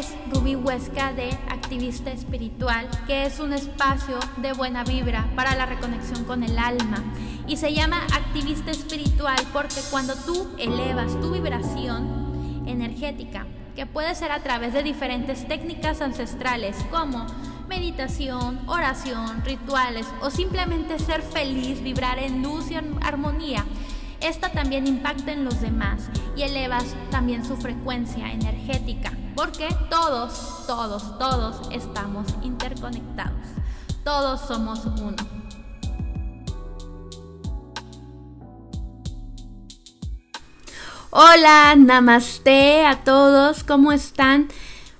es Rubí Huesca de Activista Espiritual, que es un espacio de buena vibra para la reconexión con el alma. Y se llama Activista Espiritual porque cuando tú elevas tu vibración energética, que puede ser a través de diferentes técnicas ancestrales como meditación, oración, rituales o simplemente ser feliz, vibrar en luz y armonía, esta también impacta en los demás y elevas también su frecuencia energética, porque todos, todos, todos estamos interconectados. Todos somos uno. Hola, namaste a todos, ¿cómo están?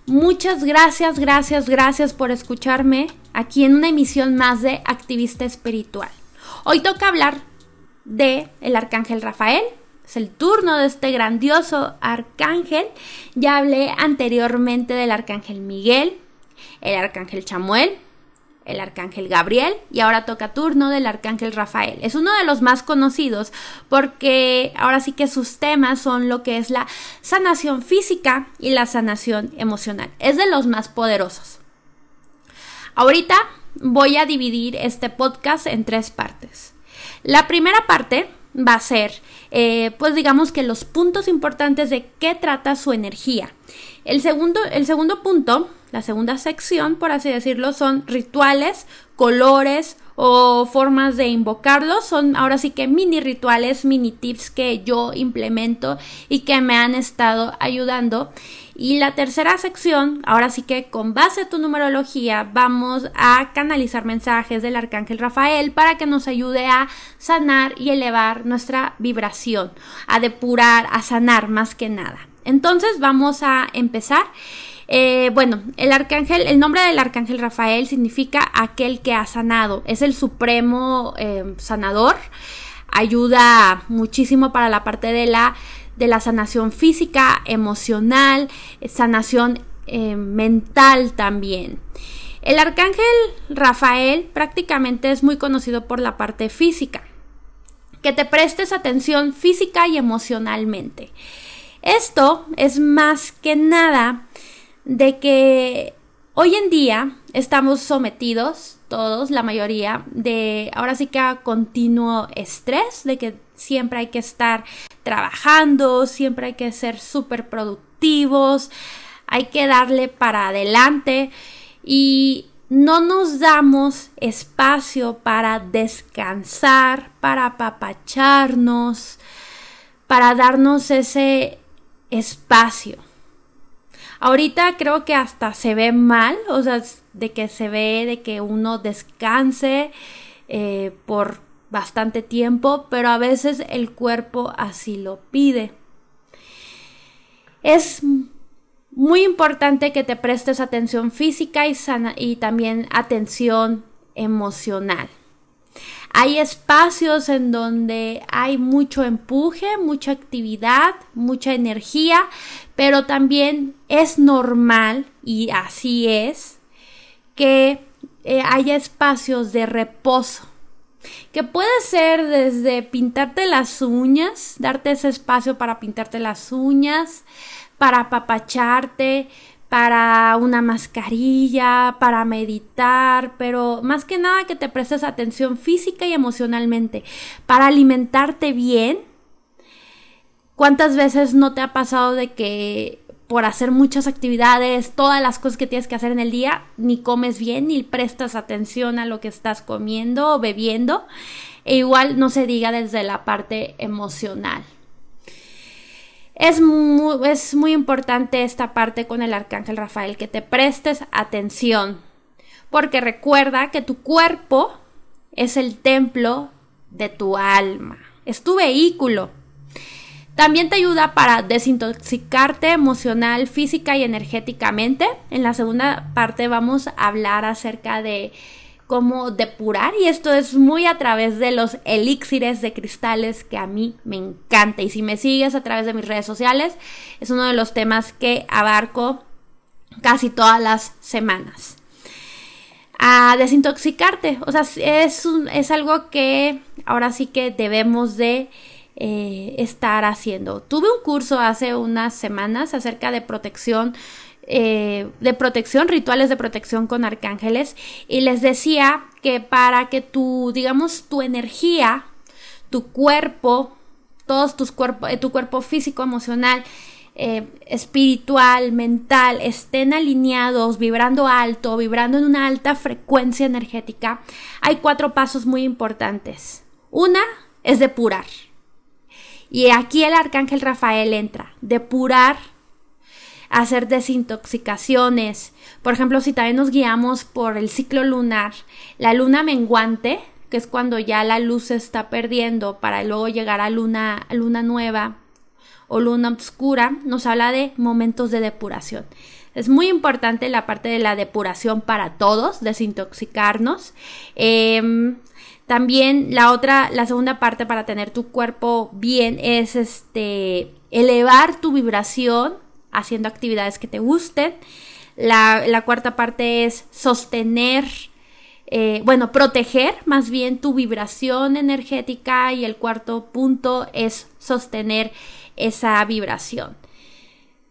Muchas gracias, gracias, gracias por escucharme aquí en una emisión más de Activista Espiritual. Hoy toca hablar de el arcángel Rafael. Es el turno de este grandioso arcángel. Ya hablé anteriormente del arcángel Miguel, el arcángel Chamuel, el arcángel Gabriel y ahora toca turno del arcángel Rafael. Es uno de los más conocidos porque ahora sí que sus temas son lo que es la sanación física y la sanación emocional. Es de los más poderosos. Ahorita voy a dividir este podcast en tres partes. La primera parte va a ser, eh, pues digamos que los puntos importantes de qué trata su energía. El segundo, el segundo punto, la segunda sección, por así decirlo, son rituales, colores o formas de invocarlos. Son ahora sí que mini rituales, mini tips que yo implemento y que me han estado ayudando. Y la tercera sección, ahora sí que con base a tu numerología, vamos a canalizar mensajes del arcángel Rafael para que nos ayude a sanar y elevar nuestra vibración, a depurar, a sanar más que nada. Entonces vamos a empezar. Eh, bueno, el arcángel, el nombre del arcángel Rafael significa aquel que ha sanado, es el supremo eh, sanador, ayuda muchísimo para la parte de la de la sanación física, emocional, sanación eh, mental también. El arcángel Rafael prácticamente es muy conocido por la parte física, que te prestes atención física y emocionalmente. Esto es más que nada de que hoy en día estamos sometidos, todos, la mayoría, de ahora sí que a continuo estrés, de que siempre hay que estar trabajando, siempre hay que ser súper productivos, hay que darle para adelante y no nos damos espacio para descansar, para apapacharnos, para darnos ese espacio. Ahorita creo que hasta se ve mal, o sea, de que se ve de que uno descanse eh, por bastante tiempo, pero a veces el cuerpo así lo pide. Es muy importante que te prestes atención física y, sana, y también atención emocional. Hay espacios en donde hay mucho empuje, mucha actividad, mucha energía, pero también es normal, y así es, que eh, haya espacios de reposo que puede ser desde pintarte las uñas, darte ese espacio para pintarte las uñas, para apapacharte, para una mascarilla, para meditar, pero más que nada que te prestes atención física y emocionalmente, para alimentarte bien. ¿Cuántas veces no te ha pasado de que por hacer muchas actividades, todas las cosas que tienes que hacer en el día, ni comes bien, ni prestas atención a lo que estás comiendo o bebiendo. E igual no se diga desde la parte emocional. Es muy, es muy importante esta parte con el arcángel Rafael, que te prestes atención, porque recuerda que tu cuerpo es el templo de tu alma, es tu vehículo. También te ayuda para desintoxicarte emocional, física y energéticamente. En la segunda parte vamos a hablar acerca de cómo depurar y esto es muy a través de los elixires de cristales que a mí me encanta y si me sigues a través de mis redes sociales es uno de los temas que abarco casi todas las semanas a desintoxicarte o sea es, es algo que ahora sí que debemos de eh, estar haciendo. Tuve un curso hace unas semanas acerca de protección eh, de protección, rituales de protección con arcángeles. Y les decía que para que tu, digamos, tu energía, tu cuerpo, todos tus cuerpos, eh, tu cuerpo físico, emocional, espiritual, mental, estén alineados, vibrando alto, vibrando en una alta frecuencia energética, hay cuatro pasos muy importantes. Una es depurar. Y aquí el arcángel Rafael entra, depurar, hacer desintoxicaciones. Por ejemplo, si también nos guiamos por el ciclo lunar, la luna menguante, que es cuando ya la luz se está perdiendo para luego llegar a luna, luna nueva o luna oscura, nos habla de momentos de depuración. Es muy importante la parte de la depuración para todos, desintoxicarnos. Em, también la otra, la segunda parte para tener tu cuerpo bien es este elevar tu vibración haciendo actividades que te gusten. La, cuarta parte es sostener, eh, bueno, proteger más bien tu vibración energética y el cuarto punto es sostener esa vibración.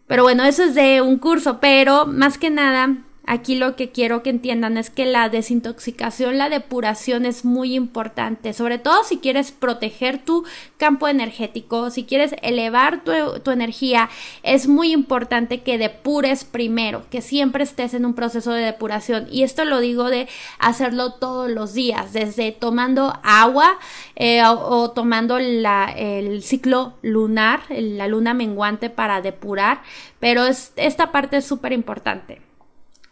Pero bueno, eso es de un curso, pero más que nada Aquí lo que quiero que entiendan es que la desintoxicación, la depuración es muy importante, sobre todo si quieres proteger tu campo energético, si quieres elevar tu, energía, es muy importante que depures primero, que siempre estés en un proceso de depuración. Y esto lo digo de hacerlo todos los días, desde tomando agua eh, o, tomando el ciclo lunar, la luna menguante para depurar, pero esta parte es súper importante.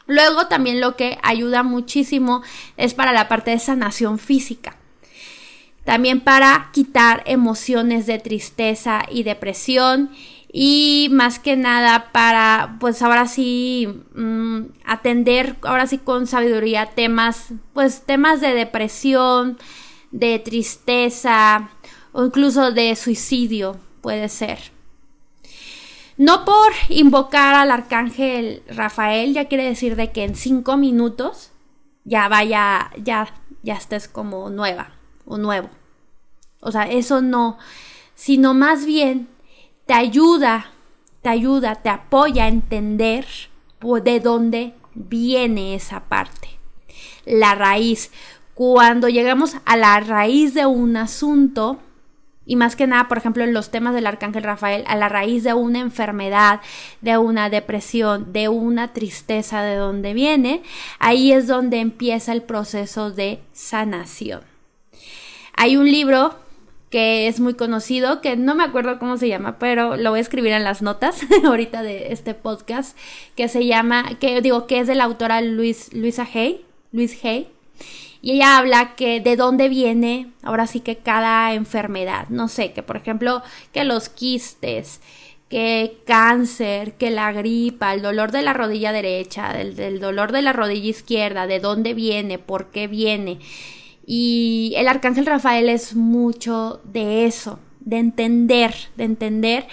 Luego también lo que ayuda muchísimo es para la parte de sanación física. También para quitar emociones de tristeza y depresión y más que nada para pues ahora sí mm, atender ahora sí con sabiduría temas pues temas de depresión de tristeza o incluso de suicidio puede ser no por invocar al arcángel Rafael, ya quiere decir de que en cinco minutos ya vaya, ya, ya estés como nueva o nuevo. O sea, eso no, sino más bien te ayuda, te ayuda, te apoya a entender de dónde viene esa parte. La raíz. Cuando llegamos a la raíz de un asunto, y más que nada, por ejemplo, en los temas del arcángel Rafael, a la raíz de una enfermedad, de una depresión, de una tristeza de donde viene, ahí es donde empieza el proceso de sanación. Hay un libro que es muy conocido, que no me acuerdo cómo se llama, pero lo voy a escribir en las notas ahorita de este podcast, que se llama, que digo, que es de la autora Luis, Luisa Hay, Luis Hay, y ella habla que de dónde viene, ahora sí que cada enfermedad, no sé, que por ejemplo, que los quistes, que cáncer, que la gripa, el dolor de la rodilla derecha, el, dolor de la rodilla izquierda, de dónde viene, por qué viene. Y el arcángel Rafael es mucho de eso, de entender, de entender.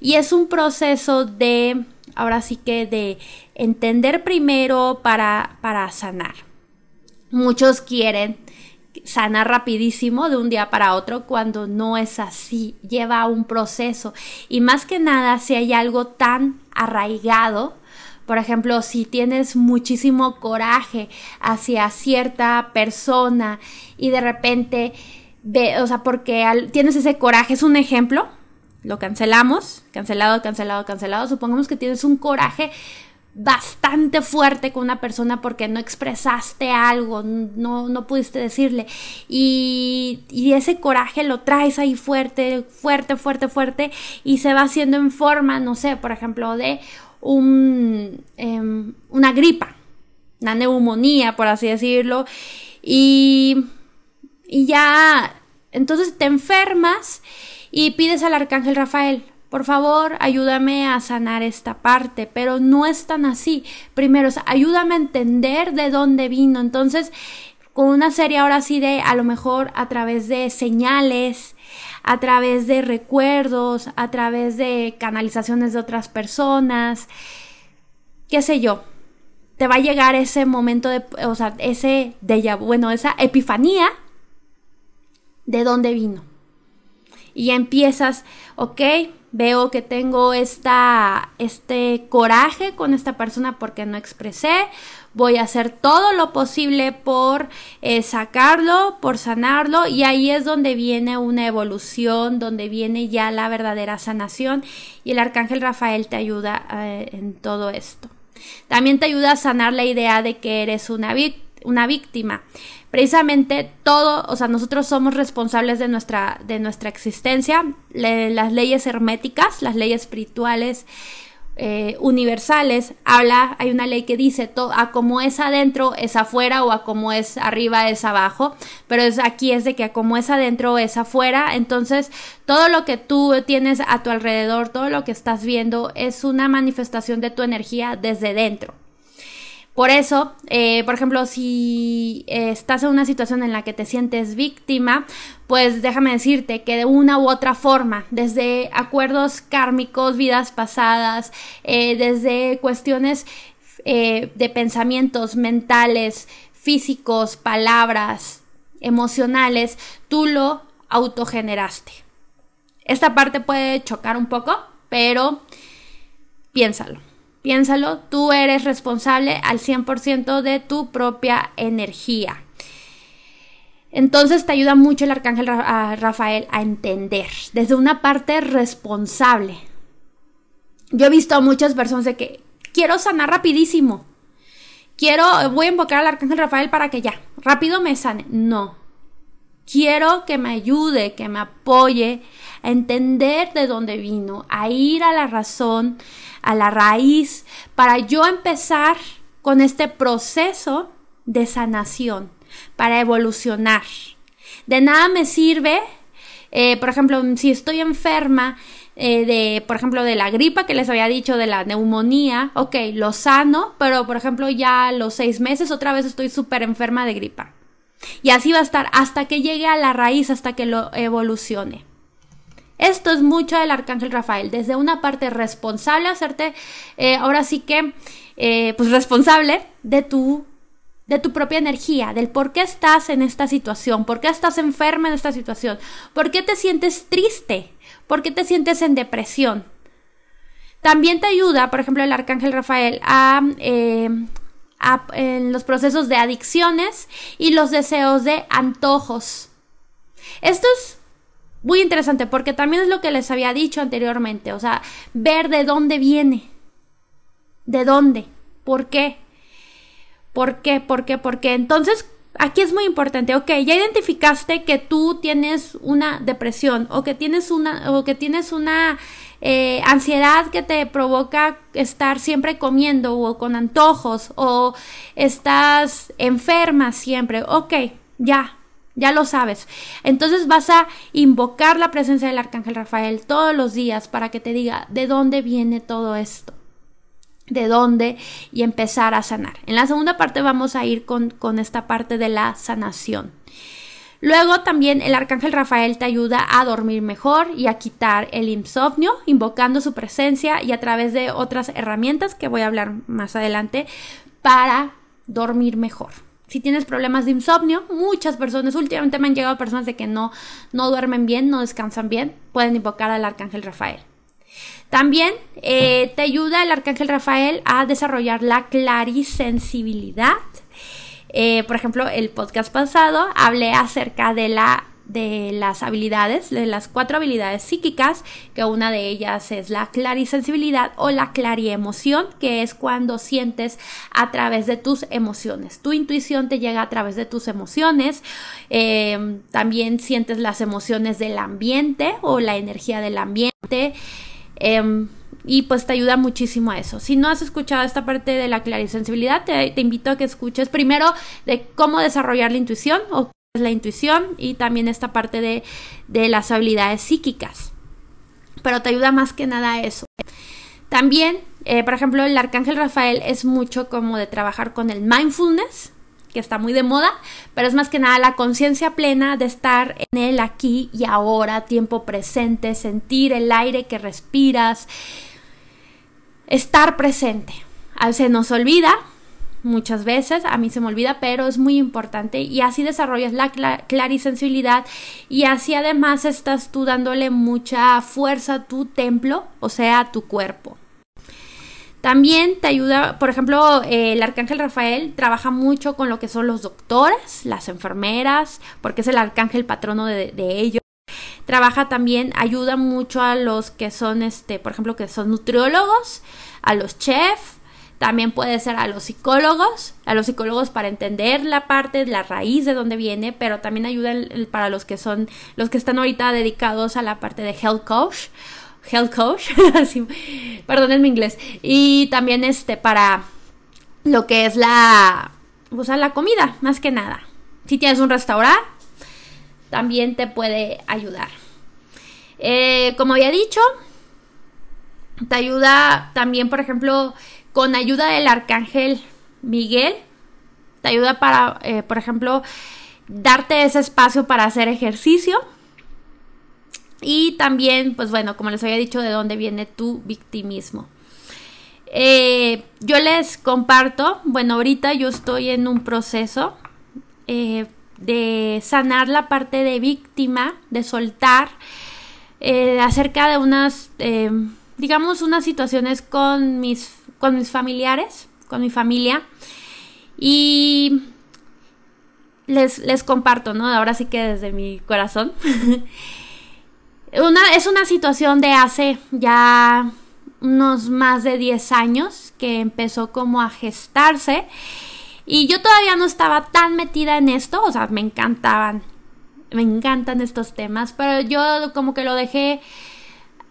Y es un proceso de, ahora sí que de entender primero para, para sanar. Muchos quieren sanar rapidísimo de un día para otro cuando no es así, lleva un proceso. Y más que nada si hay algo tan arraigado, por ejemplo, si tienes muchísimo coraje hacia cierta persona y de repente, ve, o sea, porque tienes ese coraje, es un ejemplo, lo cancelamos, cancelado, cancelado, cancelado, supongamos que tienes un coraje bastante fuerte con una persona porque no expresaste algo, no, no pudiste decirle. Y, ese coraje lo traes ahí fuerte, fuerte, fuerte, fuerte, y se va haciendo en forma, no sé, por ejemplo, de em, una gripa, una neumonía, por así decirlo. Y ya, entonces te enfermas y pides al arcángel Rafael, por favor, ayúdame a sanar esta parte, pero no es tan así. Primero, ayúdame a entender de dónde vino. Entonces, con una serie ahora sí de, a lo mejor a través de señales, a través de recuerdos, a través de canalizaciones de otras personas, qué sé yo, te va a llegar ese momento de, o sea, ese de bueno, esa epifanía de dónde vino. Y empiezas, ok, veo que tengo esta, este coraje con esta persona porque no expresé, voy a hacer todo lo posible por eh, sacarlo, por sanarlo. Y ahí es donde viene una evolución, donde viene ya la verdadera sanación. Y el arcángel Rafael te ayuda eh, en todo esto. También te ayuda a sanar la idea de que eres una, una víctima precisamente todo, o sea, nosotros somos responsables de nuestra, de nuestra existencia, las leyes herméticas, las leyes espirituales, eh, universales, habla, hay una ley que dice a como es adentro es afuera o a como es arriba es abajo, pero es aquí es de que a como es adentro es afuera, entonces todo lo que tú tienes a tu alrededor, todo lo que estás viendo es una manifestación de tu energía desde dentro. Por eso, eh, por ejemplo, si eh, estás en una situación en la que te sientes víctima, pues déjame decirte que de una u otra forma, desde acuerdos kármicos, vidas pasadas, eh, desde cuestiones de pensamientos mentales, físicos, palabras, emocionales, tú lo autogeneraste. Esta parte puede chocar un poco, pero piénsalo. Piénsalo, tú eres responsable al 100% de tu propia energía. Entonces te ayuda mucho el arcángel Rafael a entender desde una parte responsable. Yo he visto a muchas personas de que quiero sanar rapidísimo. Quiero, voy a invocar al arcángel Rafael para que ya, rápido me sane. No. Quiero que me ayude, que me apoye a entender de dónde vino, a ir a la razón, a la raíz, para yo empezar con este proceso de sanación, para evolucionar. De nada me sirve, eh, por ejemplo, si estoy enferma eh, de, por ejemplo, de la gripa que les había dicho, de la neumonía, ok, lo sano, pero por ejemplo ya a los seis meses otra vez estoy súper enferma de gripa. Y así va a estar hasta que llegue a la raíz, hasta que lo evolucione. Esto es mucho del arcángel Rafael, desde una parte responsable, hacerte eh, ahora sí que, eh, pues responsable de tu, de tu propia energía, del por qué estás en esta situación, por qué estás enferma en esta situación, por qué te sientes triste, por qué te sientes en depresión. También te ayuda, por ejemplo, el arcángel Rafael a, eh, en los procesos de adicciones y los deseos de antojos. Esto es muy interesante porque también es lo que les había dicho anteriormente, o sea, ver de dónde viene, de dónde, por qué, por qué, por qué, por qué. Entonces, aquí es muy importante, ok, ya identificaste que tú tienes una depresión o que tienes una, o que tienes una eh, ansiedad que te provoca estar siempre comiendo o con antojos o estás enferma siempre, ok, ya, ya lo sabes. Entonces vas a invocar la presencia del Arcángel Rafael todos los días para que te diga de dónde viene todo esto. De dónde y empezar a sanar. En la segunda parte vamos a ir con, con esta parte de la sanación. Luego también el arcángel Rafael te ayuda a dormir mejor y a quitar el insomnio, invocando su presencia y a través de otras herramientas que voy a hablar más adelante para dormir mejor si tienes problemas de insomnio, muchas personas, últimamente me han llegado personas de que no, no duermen bien, no descansan bien, pueden invocar al arcángel Rafael. También eh, te ayuda el arcángel Rafael a desarrollar la clarisensibilidad. Eh, por ejemplo, el podcast pasado hablé acerca de la de las habilidades, de las cuatro habilidades psíquicas, que una de ellas es la clarisensibilidad o la clariemoción, que es cuando sientes a través de tus emociones. Tu intuición te llega a través de tus emociones. Em, también sientes las emociones del ambiente o la energía del ambiente. Em, y pues te ayuda muchísimo a eso. Si no has escuchado esta parte de la clarisensibilidad, te, te invito a que escuches primero de cómo desarrollar la intuición o la intuición y también esta parte de, las habilidades psíquicas. Pero te ayuda más que nada a eso. También, eh, por ejemplo, el arcángel Rafael es mucho como de trabajar con el mindfulness, que está muy de moda, pero es más que nada la conciencia plena de estar en el aquí y ahora, tiempo presente, sentir el aire que respiras, estar presente. Se nos olvida muchas veces, a mí se me olvida, pero es muy importante y así desarrollas la clarisensibilidad y así además estás tú dándole mucha fuerza a tu templo, o sea, a tu cuerpo. También te ayuda, por ejemplo, el arcángel Rafael trabaja mucho con lo que son los doctores, las enfermeras, porque es el arcángel patrono de ellos. Trabaja también, ayuda mucho a los que son, este, por ejemplo, que son nutriólogos, a los chefs, también puede ser a los psicólogos, a los psicólogos para entender la parte, la raíz de dónde viene, pero también ayuda para los que son, los que están ahorita dedicados a la parte de health coach, health coach, perdón mi inglés, y también este para lo que es la, o sea, la comida, más que nada. Si tienes un restaurante, también te puede ayudar. Eh, como había dicho, te ayuda también, por ejemplo, con ayuda del arcángel Miguel. Te ayuda para, eh, por ejemplo, darte ese espacio para hacer ejercicio. Y también, pues bueno, como les había dicho, de dónde viene tu victimismo. Eh, yo les comparto, bueno, ahorita yo estoy en un proceso de sanar la parte de víctima, de soltar eh, acerca de unas, eh, digamos, unas situaciones con mis, con mis familiares, con mi familia. Y les, les comparto, ¿no? Ahora sí que desde mi corazón. una, es una situación de hace ya unos más de 10 años que empezó como a gestarse y yo todavía no estaba tan metida en esto, o sea, me encantaban, me encantan estos temas, pero yo como que lo dejé,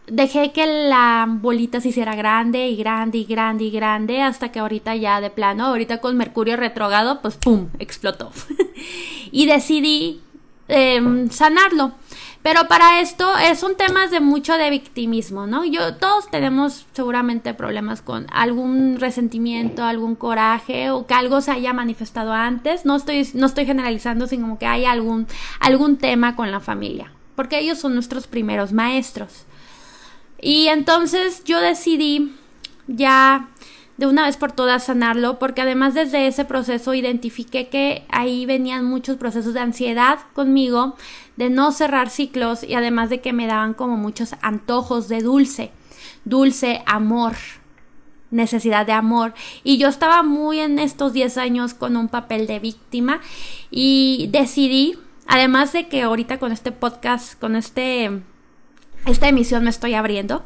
dejé que la bolita se hiciera grande y grande y grande y grande hasta que ahorita ya de plano, ahorita con Mercurio retrogado, pues ¡pum! explotó. y decidí em, sanarlo. Pero para esto son temas de mucho de victimismo, ¿no? Yo todos tenemos seguramente problemas con algún resentimiento, algún coraje o que algo se haya manifestado antes. No estoy no estoy generalizando, sino como que hay algún algún tema con la familia, porque ellos son nuestros primeros maestros. Y entonces yo decidí ya de una vez por todas sanarlo, porque además desde ese proceso identifiqué que ahí venían muchos procesos de ansiedad conmigo, de no cerrar ciclos y además de que me daban como muchos antojos de dulce, dulce amor, necesidad de amor. Y yo estaba muy en estos 10 años con un papel de víctima y decidí, además de que ahorita con este podcast, con este, esta emisión me estoy abriendo,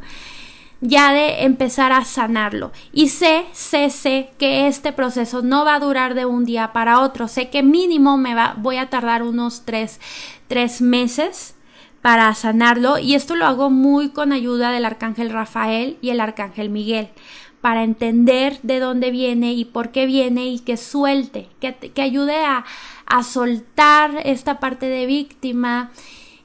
ya de empezar a sanarlo. Y sé, sé, sé que este proceso no va a durar de un día para otro. Sé que mínimo me va, voy a tardar unos tres, tres meses para sanarlo. Y esto lo hago muy con ayuda del arcángel Rafael y el arcángel Miguel para entender de dónde viene y por qué viene y que suelte, que, que ayude a, a soltar esta parte de víctima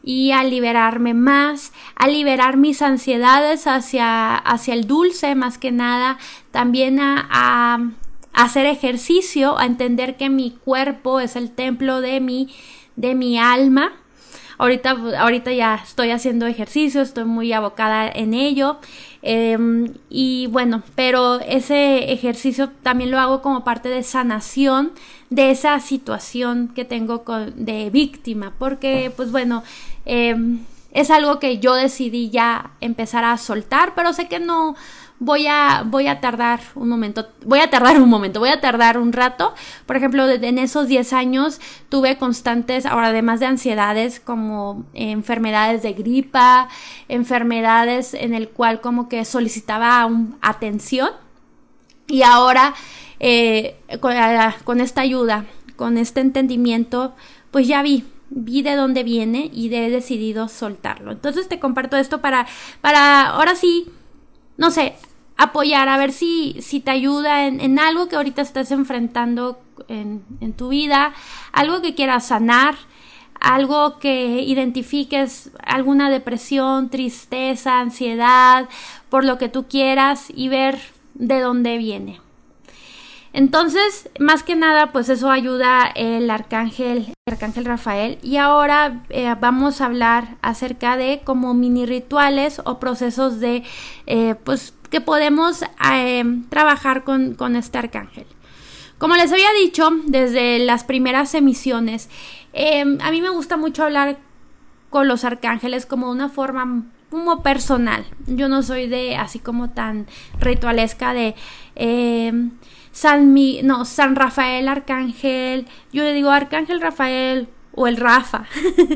y a liberarme más, a liberar mis ansiedades hacia, hacia el dulce más que nada, también a, a, hacer ejercicio, a entender que mi cuerpo es el templo de mi, de mi alma. Ahorita, ahorita ya estoy haciendo ejercicio, estoy muy abocada en ello. Em, y bueno, pero ese ejercicio también lo hago como parte de sanación de esa situación que tengo con, de víctima, porque pues bueno, Em, es algo que yo decidí ya empezar a soltar, pero sé que no voy a, voy a tardar un momento, voy a tardar un momento, voy a tardar un rato. Por ejemplo, en esos 10 años tuve constantes, ahora además de ansiedades, como enfermedades de gripa, enfermedades en el cual como que solicitaba atención. Y ahora, eh, con esta ayuda, con este entendimiento, pues ya vi, vi de dónde viene y he decidido soltarlo. Entonces te comparto esto para, para ahora sí, no sé, apoyar, a ver si, si te ayuda en, en algo que ahorita estás enfrentando en, en tu vida, algo que quieras sanar, algo que identifiques alguna depresión, tristeza, ansiedad, por lo que tú quieras y ver de dónde viene. Entonces, más que nada, pues eso ayuda el arcángel, el arcángel Rafael. Y ahora eh, vamos a hablar acerca de como mini rituales o procesos de, eh, pues, que podemos eh, trabajar con, con este arcángel. Como les había dicho desde las primeras emisiones, em, a mí me gusta mucho hablar con los arcángeles como una forma como personal. Yo no soy de así como tan ritualesca de San no, San Rafael Arcángel. Yo le digo Arcángel Rafael o el Rafa.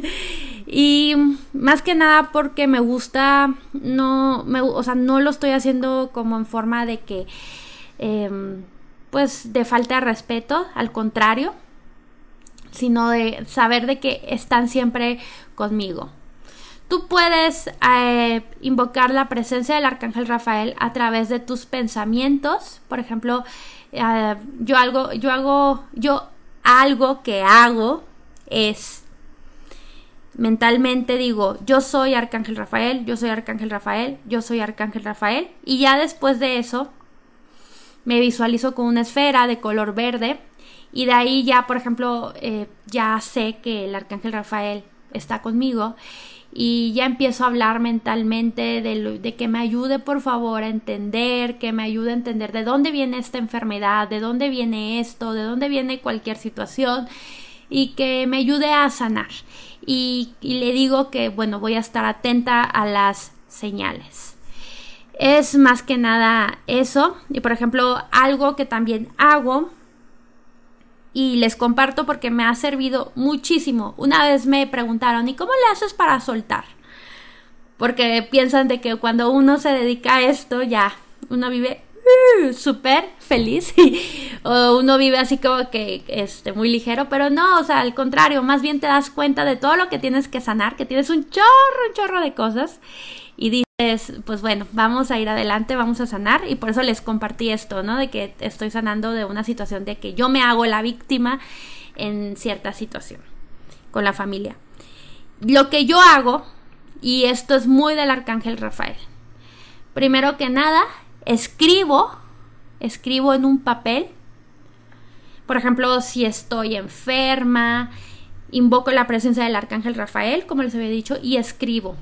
y más que nada porque me gusta, no, me, o sea, no lo estoy haciendo como en forma de que, em, pues, de falta de respeto, al contrario, sino de saber de que están siempre conmigo. Tú puedes eh, invocar la presencia del arcángel Rafael a través de tus pensamientos. Por ejemplo, eh, yo algo, yo hago, yo algo que hago es mentalmente digo, yo soy Arcángel Rafael, yo soy Arcángel Rafael, yo soy Arcángel Rafael. Y ya después de eso, me visualizo con una esfera de color verde. Y de ahí ya, por ejemplo, eh, ya sé que el Arcángel Rafael está conmigo y ya empiezo a hablar mentalmente de, de, que me ayude por favor a entender, que me ayude a entender de dónde viene esta enfermedad, de dónde viene esto, de dónde viene cualquier situación y que me ayude a sanar. Y, y le digo que bueno, voy a estar atenta a las señales. Es más que nada eso. Y por ejemplo, algo que también hago y les comparto porque me ha servido muchísimo. Una vez me preguntaron, ¿y cómo le haces para soltar? Porque piensan de que cuando uno se dedica a esto ya uno vive uh, súper feliz o uno vive así como que este muy ligero, pero no, o sea, al contrario, más bien te das cuenta de todo lo que tienes que sanar, que tienes un chorro, un chorro de cosas y dices, pues bueno, vamos a ir adelante, vamos a sanar y por eso les compartí esto, ¿no? De que estoy sanando de una situación de que yo me hago la víctima en cierta situación con la familia. Lo que yo hago, y esto es muy del arcángel Rafael, primero que nada, escribo, escribo en un papel, por ejemplo, si estoy enferma, invoco la presencia del arcángel Rafael, como les había dicho, y escribo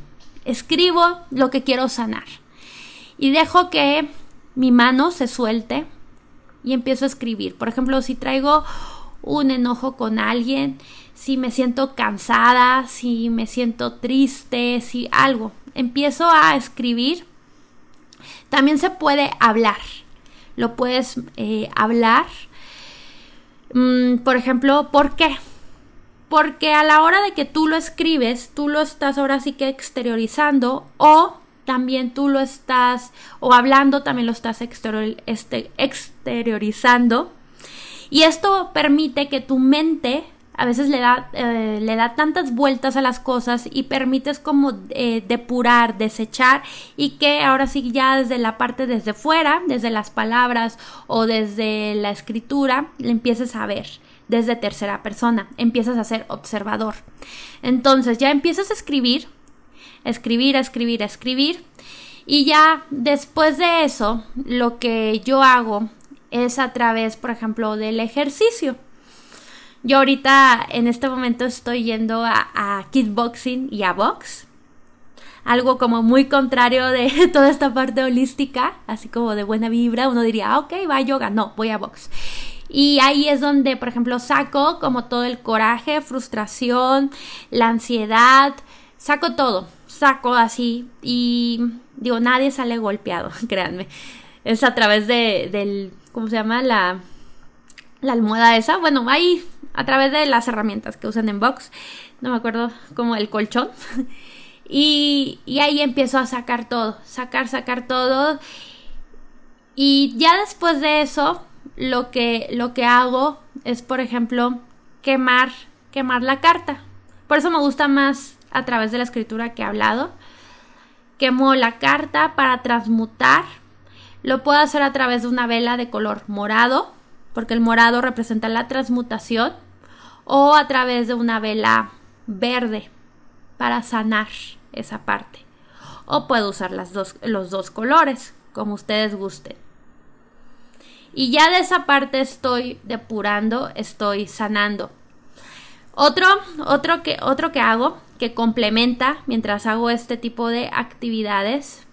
escribo lo que quiero sanar y dejo que mi mano se suelte y empiezo a escribir. Por ejemplo, si traigo un enojo con alguien, si me siento cansada, si me siento triste, si algo, empiezo a escribir. También se puede hablar. Lo puedes eh, hablar. Mm, por ejemplo, ¿por qué? Porque a la hora de que tú lo escribes, tú lo estás ahora sí que exteriorizando o también tú lo estás, o hablando también lo estás este, exteriorizando. Y esto permite que tu mente a veces le da, eh, le da tantas vueltas a las cosas y permites como eh, depurar, desechar y que ahora sí ya desde la parte desde fuera, desde las palabras o desde la escritura, le empieces a ver desde tercera persona, empiezas a ser observador. Entonces ya empiezas a escribir, escribir, escribir, escribir y ya después de eso lo que yo hago es a través, por ejemplo, del ejercicio. Yo ahorita en este momento estoy yendo a, kickboxing y a box. Algo como muy contrario de toda esta parte holística, así como de buena vibra. Uno diría, ah, ok, va a yoga. No, voy a box. Y ahí es donde, por ejemplo, saco como todo el coraje, frustración, la ansiedad, saco todo, saco así y digo, nadie sale golpeado, créanme. Es a través de, del, ¿cómo se llama? La, la almohada esa. Bueno, ahí, a través de las herramientas que usan en box, no me acuerdo, como el colchón. y, y ahí empiezo a sacar todo, sacar, sacar todo. Y ya después de eso, lo que, lo que hago es, por ejemplo, quemar, quemar la carta. Por eso me gusta más a través de la escritura que he hablado. Quemo la carta para transmutar. Lo puedo hacer a través de una vela de color morado, porque el morado representa la transmutación, o a través de una vela verde para sanar esa parte. O puedo usar las dos, los dos colores, como ustedes gusten. Y ya de esa parte estoy depurando, estoy sanando. Otro, otro, que, otro que hago, que complementa mientras hago este tipo de actividades.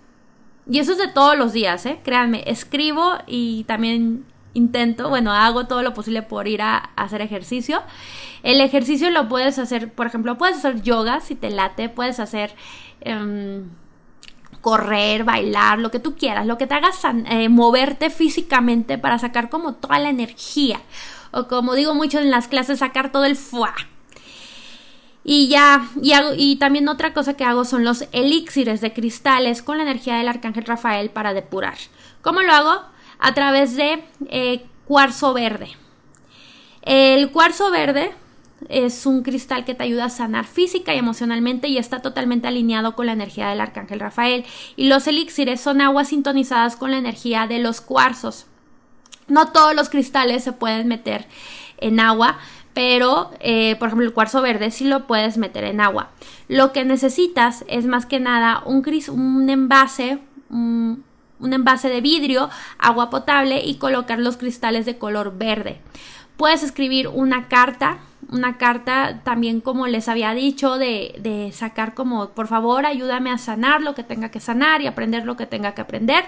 Y eso es de todos los días, ¿eh? Créanme, escribo y también intento, bueno, hago todo lo posible por ir a, hacer ejercicio. El ejercicio lo puedes hacer, por ejemplo, puedes hacer yoga si te late, puedes hacer em, correr, bailar, lo que tú quieras, lo que te hagas eh, moverte físicamente para sacar como toda la energía. O como digo mucho en las clases, sacar todo el fuá. Y ya, y, y también otra cosa que hago son los elixires de cristales con la energía del arcángel Rafael para depurar. ¿Cómo lo hago? A través de eh, cuarzo verde. El cuarzo verde es un cristal que te ayuda a sanar física y emocionalmente y está totalmente alineado con la energía del arcángel Rafael. Y los elixires son aguas sintonizadas con la energía de los cuarzos. No todos los cristales se pueden meter en agua, pero eh, por ejemplo el cuarzo verde sí lo puedes meter en agua. Lo que necesitas es más que nada un, un envase, un, un envase de vidrio, agua potable y colocar los cristales de color verde. Puedes escribir una carta, una carta también como les había dicho de, de, sacar como por favor ayúdame a sanar lo que tenga que sanar y aprender lo que tenga que aprender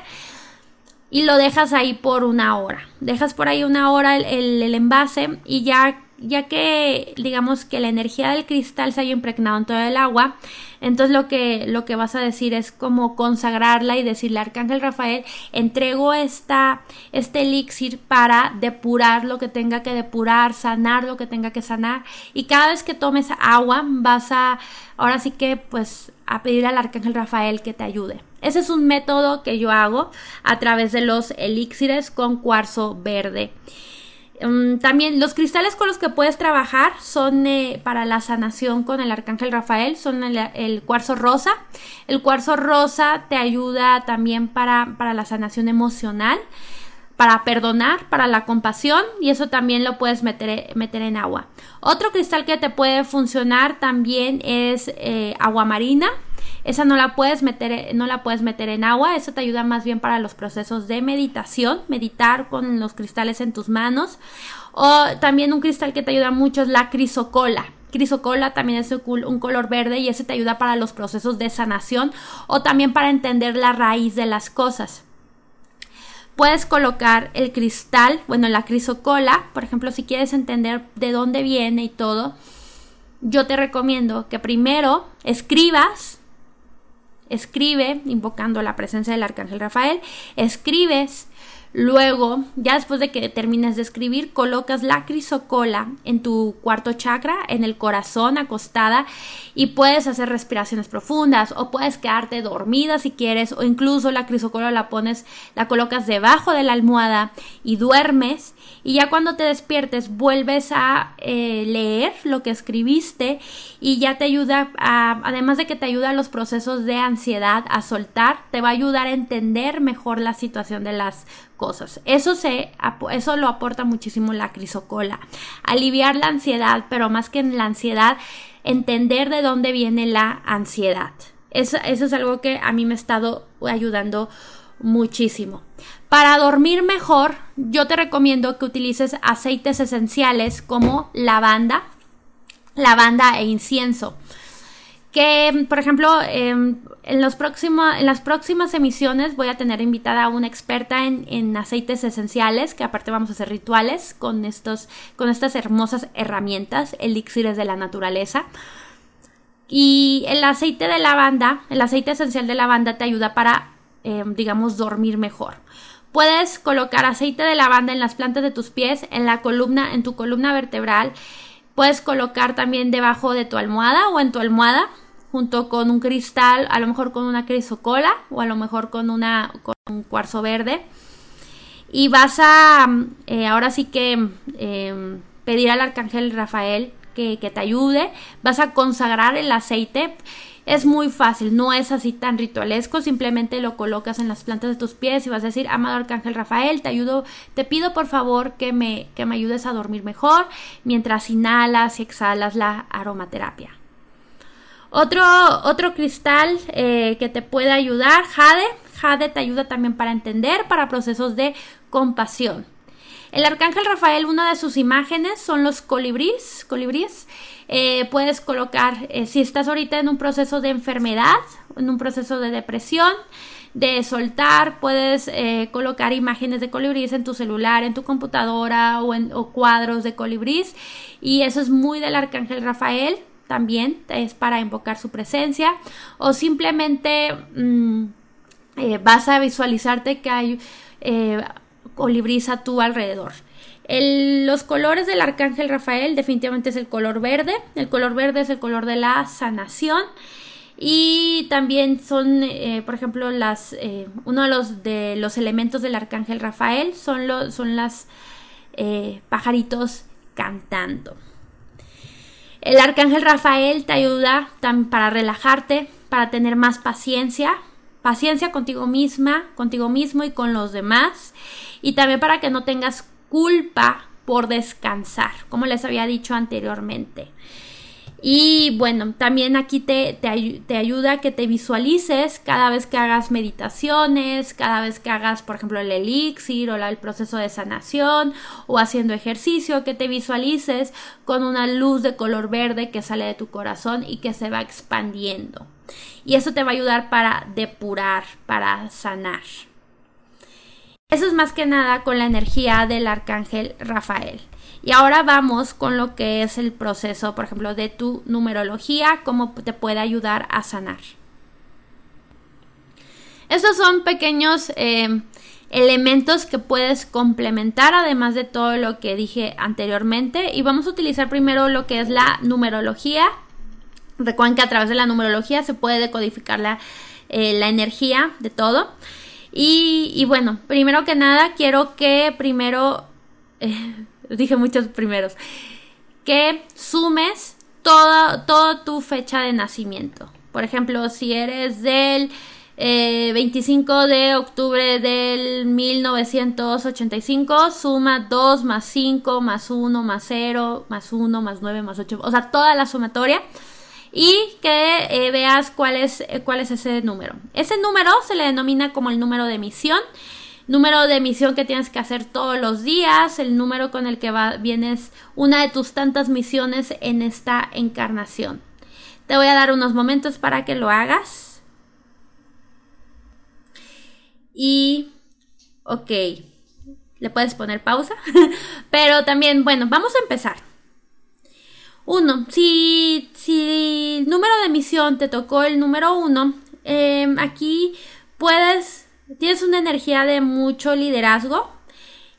y lo dejas ahí por una hora. Dejas por ahí una hora el, el envase y ya ya que digamos que la energía del cristal se haya impregnado en todo el agua, entonces lo que, lo que vas a decir es como consagrarla y decirle Arcángel Rafael, entrego esta, este elixir para depurar lo que tenga que depurar, sanar lo que tenga que sanar. Y cada vez que tomes agua, vas a, ahora sí que pues a pedir al Arcángel Rafael que te ayude. Ese es un método que yo hago a través de los elixires con cuarzo verde. Mm, también los cristales con los que puedes trabajar son eh, para la sanación con el arcángel Rafael, son el, cuarzo rosa. El cuarzo rosa te ayuda también para, para, la sanación emocional, para perdonar, para la compasión y eso también lo puedes meter, meter en agua. Otro cristal que te puede funcionar también es eh, agua marina. Esa no la puedes meter, no la puedes meter en agua, eso te ayuda más bien para los procesos de meditación, meditar con los cristales en tus manos. O también un cristal que te ayuda mucho es la crisocola. Crisocola también es un color verde y ese te ayuda para los procesos de sanación o también para entender la raíz de las cosas. Puedes colocar el cristal, bueno, la crisocola, por ejemplo, si quieres entender de dónde viene y todo, yo te recomiendo que primero escribas escribe, invocando la presencia del arcángel Rafael, escribes Luego, ya después de que termines de escribir, colocas la crisocola en tu cuarto chakra, en el corazón, acostada, y puedes hacer respiraciones profundas o puedes quedarte dormida si quieres, o incluso la crisocola la pones, la colocas debajo de la almohada y duermes. Y ya cuando te despiertes, vuelves a eh, leer lo que escribiste y ya te ayuda, a, además de que te ayuda a los procesos de ansiedad a soltar, te va a ayudar a entender mejor la situación de las cosas. Eso, se, eso lo aporta muchísimo la crisocola. Aliviar la ansiedad, pero más que en la ansiedad, entender de dónde viene la ansiedad. Eso, eso es algo que a mí me ha estado ayudando muchísimo. Para dormir mejor, yo te recomiendo que utilices aceites esenciales como lavanda, lavanda e incienso que, por ejemplo, em, en, las próximas emisiones voy a tener invitada a una experta en, aceites esenciales, que aparte vamos a hacer rituales con, estos, con estas hermosas herramientas, elixires de la naturaleza. Y el aceite de lavanda, el aceite esencial de lavanda te ayuda para, em, digamos, dormir mejor. Puedes colocar aceite de lavanda en las plantas de tus pies, en la columna, en tu columna vertebral. Puedes colocar también debajo de tu almohada o en tu almohada junto con un cristal, a lo mejor con una crisocola o a lo mejor con, una, un cuarzo verde. Y vas a, eh, ahora sí que, em, pedir al arcángel Rafael que te ayude. Vas a consagrar el aceite. Es muy fácil, no es así tan ritualesco, simplemente lo colocas en las plantas de tus pies y vas a decir, amado Arcángel Rafael, te ayudo, te pido por favor que me, que me ayudes a dormir mejor mientras inhalas y exhalas la aromaterapia. Otro, otro cristal eh, que te puede ayudar, jade. Jade te ayuda también para entender, para procesos de compasión. El arcángel Rafael, una de sus imágenes son los colibríes. colibríes. Eh, puedes colocar, eh, si estás ahorita en un proceso de enfermedad, en un proceso de depresión, de soltar, puedes eh, colocar imágenes de colibrís en tu celular, en tu computadora o, en, cuadros de colibrís y eso es muy del arcángel Rafael también es para invocar su presencia o simplemente mm, vas a visualizarte que hay colibrís a tu alrededor. los colores del arcángel Rafael definitivamente es el color verde. El color verde es el color de la sanación. Y también son, eh, por ejemplo, las, eh, uno de los, de los elementos del arcángel Rafael son, los son las eh, pajaritos cantando. El arcángel Rafael te ayuda para relajarte, para tener más paciencia, paciencia contigo misma, contigo mismo y con los demás, y también para que no tengas culpa por descansar, como les había dicho anteriormente. Y bueno, también aquí te, te, ayuda a que te visualices cada vez que hagas meditaciones, cada vez que hagas, por ejemplo, el elixir o el proceso de sanación o haciendo ejercicio, que te visualices con una luz de color verde que sale de tu corazón y que se va expandiendo. Y eso te va a ayudar para depurar, para sanar. Eso es más que nada con la energía del arcángel Rafael. Y ahora vamos con lo que es el proceso, por ejemplo, de tu numerología, cómo te puede ayudar a sanar. Estos son pequeños eh, elementos que puedes complementar, además de todo lo que dije anteriormente. Y vamos a utilizar primero lo que es la numerología. Recuerden que a través de la numerología se puede decodificar la, eh, energía de todo. Y, bueno, primero que nada, quiero que primero eh, dije muchos primeros, que sumes toda, toda tu fecha de nacimiento. Por ejemplo, si eres del 25 eh, de octubre del 1985, suma 2 más 5 más 1 más 0 más 1 más 9 más 8, o sea, toda la sumatoria. Y que eh, veas cuál es, cuál es ese número. Ese número se le denomina como el número de emisión número de misión que tienes que hacer todos los días, el número con el que va, vienes una de tus tantas misiones en esta encarnación. Te voy a dar unos momentos para que lo hagas. Y, ok, le puedes poner pausa, pero también, bueno, vamos a empezar. Uno, si, si el número de misión te tocó el número uno, em, aquí puedes Tienes una energía de mucho liderazgo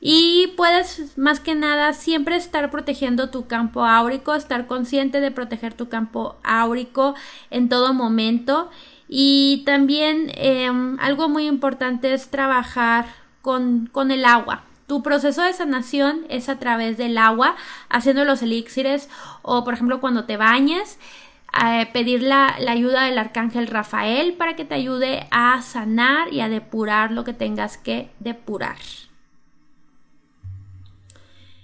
y puedes más que nada siempre estar protegiendo tu campo áurico, estar consciente de proteger tu campo áurico en todo momento. Y también em, algo muy importante es trabajar con, con el agua. Tu proceso de sanación es a través del agua, haciendo los elixires o por ejemplo cuando te bañes pedir la, ayuda del arcángel Rafael para que te ayude a sanar y a depurar lo que tengas que depurar.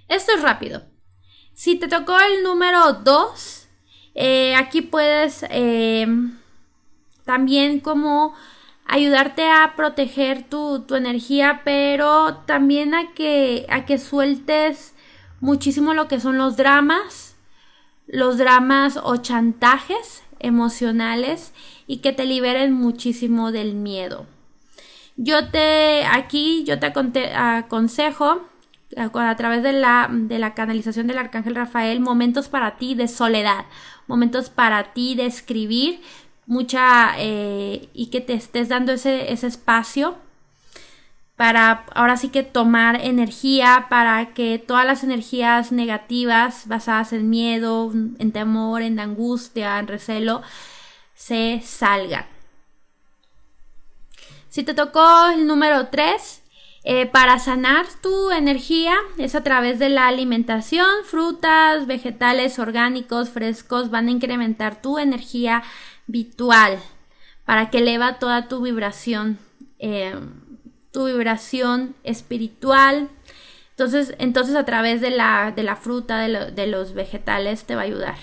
Esto es rápido. Si te tocó el número 2, eh, aquí puedes eh, también como ayudarte a proteger tu, tu, energía, pero también a que, a que sueltes muchísimo lo que son los dramas los dramas o chantajes emocionales y que te liberen muchísimo del miedo. Yo te aquí yo te aconsejo a través de la, de la canalización del arcángel Rafael momentos para ti de soledad, momentos para ti de escribir mucha eh, y que te estés dando ese, ese espacio para ahora sí que tomar energía para que todas las energías negativas basadas en miedo, en temor, en angustia, en recelo, se salgan. Si te tocó el número 3, eh, para sanar tu energía es a través de la alimentación, frutas, vegetales orgánicos, frescos, van a incrementar tu energía vital para que eleva toda tu vibración. Eh, tu vibración espiritual. Entonces, entonces a través de la, de la fruta, de, los vegetales, te va a ayudar.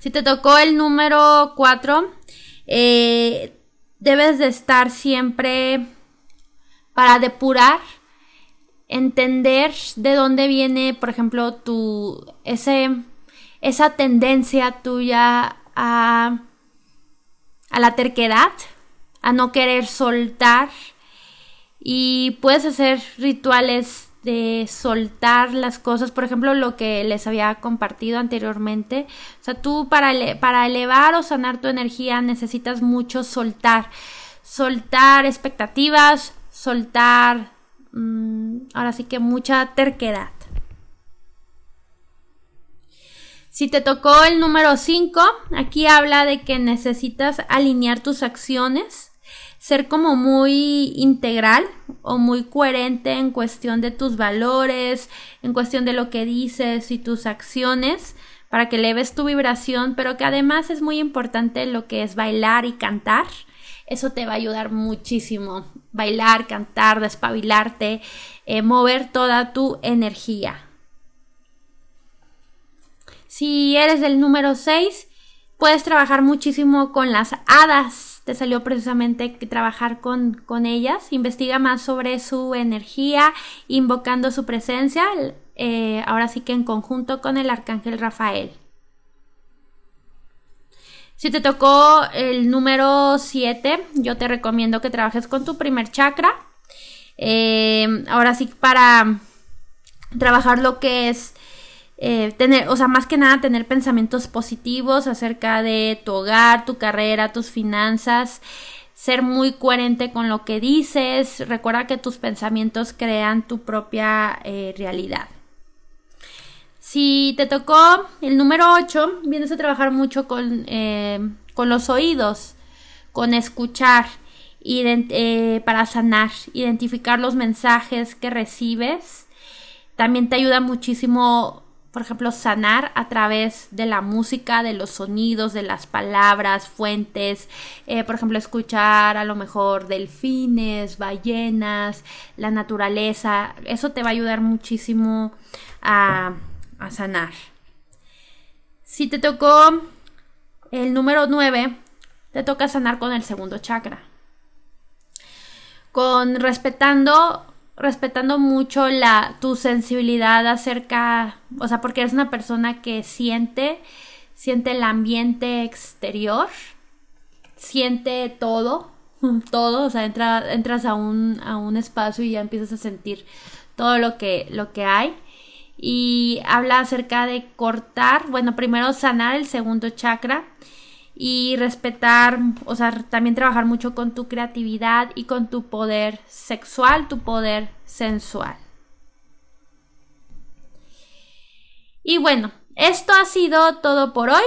Si te tocó el número 4, eh, debes de estar siempre para depurar, entender de dónde viene, por ejemplo, tu, ese, esa tendencia tuya a, a la terquedad, a no querer soltar. Y puedes hacer rituales de soltar las cosas, por ejemplo, lo que les había compartido anteriormente. O sea, tú para, para elevar o sanar tu energía necesitas mucho soltar. Soltar expectativas, soltar, mm, ahora sí que mucha terquedad. Si te tocó el número 5, aquí habla de que necesitas alinear tus acciones ser como muy integral o muy coherente en cuestión de tus valores, en cuestión de lo que dices y tus acciones para que leves tu vibración, pero que además es muy importante lo que es bailar y cantar. Eso te va a ayudar muchísimo. Bailar, cantar, despabilarte, eh, mover toda tu energía. Si eres del número 6, puedes trabajar muchísimo con las hadas te salió precisamente trabajar con, con ellas. Investiga más sobre su energía, invocando su presencia, eh, ahora sí que en conjunto con el arcángel Rafael. Si te tocó el número 7, yo te recomiendo que trabajes con tu primer chakra. Eh, ahora sí, para trabajar lo que es eh, tener, o sea, más que nada tener pensamientos positivos acerca de tu hogar, tu carrera, tus finanzas, ser muy coherente con lo que dices, recuerda que tus pensamientos crean tu propia eh, realidad. Si te tocó el número 8, vienes a trabajar mucho con, eh, con los oídos, con escuchar, para sanar, identificar los mensajes que recibes. También te ayuda muchísimo por ejemplo, sanar a través de la música, de los sonidos, de las palabras, fuentes, eh, por ejemplo, escuchar a lo mejor delfines, ballenas, la naturaleza, eso te va a ayudar muchísimo a, a sanar. Si te tocó el número 9, te toca sanar con el segundo chakra. Con respetando respetando mucho la, tu sensibilidad acerca, o sea, porque eres una persona que siente, siente el ambiente exterior, siente todo, todo, o sea, entras a un, a un espacio y ya empiezas a sentir todo lo que, lo que hay. Y habla acerca de cortar, bueno, primero sanar el segundo chakra y respetar, o sea, también trabajar mucho con tu creatividad y con tu poder sexual, tu poder sensual. Y bueno, esto ha sido todo por hoy.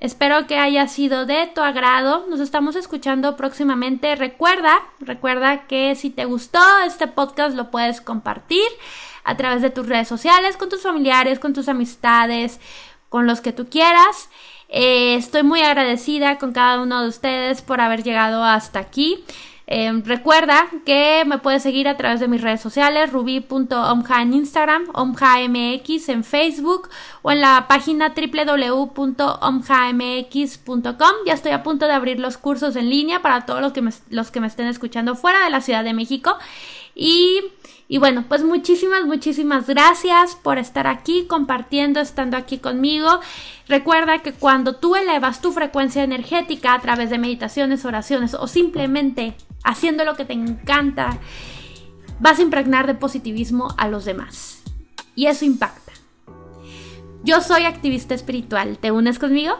Espero que haya sido de tu agrado. Nos estamos escuchando próximamente. Recuerda, recuerda que si te gustó este podcast lo puedes compartir a través de tus redes sociales, con tus familiares, con tus amistades, con los que tú quieras. Eh, estoy muy agradecida con cada uno de ustedes por haber llegado hasta aquí. Eh, recuerda que me puedes seguir a través de mis redes sociales, ruby.omja en Instagram, omjamx en Facebook o en la página www.omjamx.com. Ya estoy a punto de abrir los cursos en línea para todos los que los que me estén escuchando fuera de la Ciudad de México. Y y bueno, pues muchísimas, muchísimas gracias por estar aquí, compartiendo, estando aquí conmigo. Recuerda que cuando tú elevas tu frecuencia energética a través de meditaciones, oraciones o simplemente haciendo lo que te encanta, vas a impregnar de positivismo a los demás. Y eso impacta. Yo soy activista espiritual. ¿Te unes conmigo?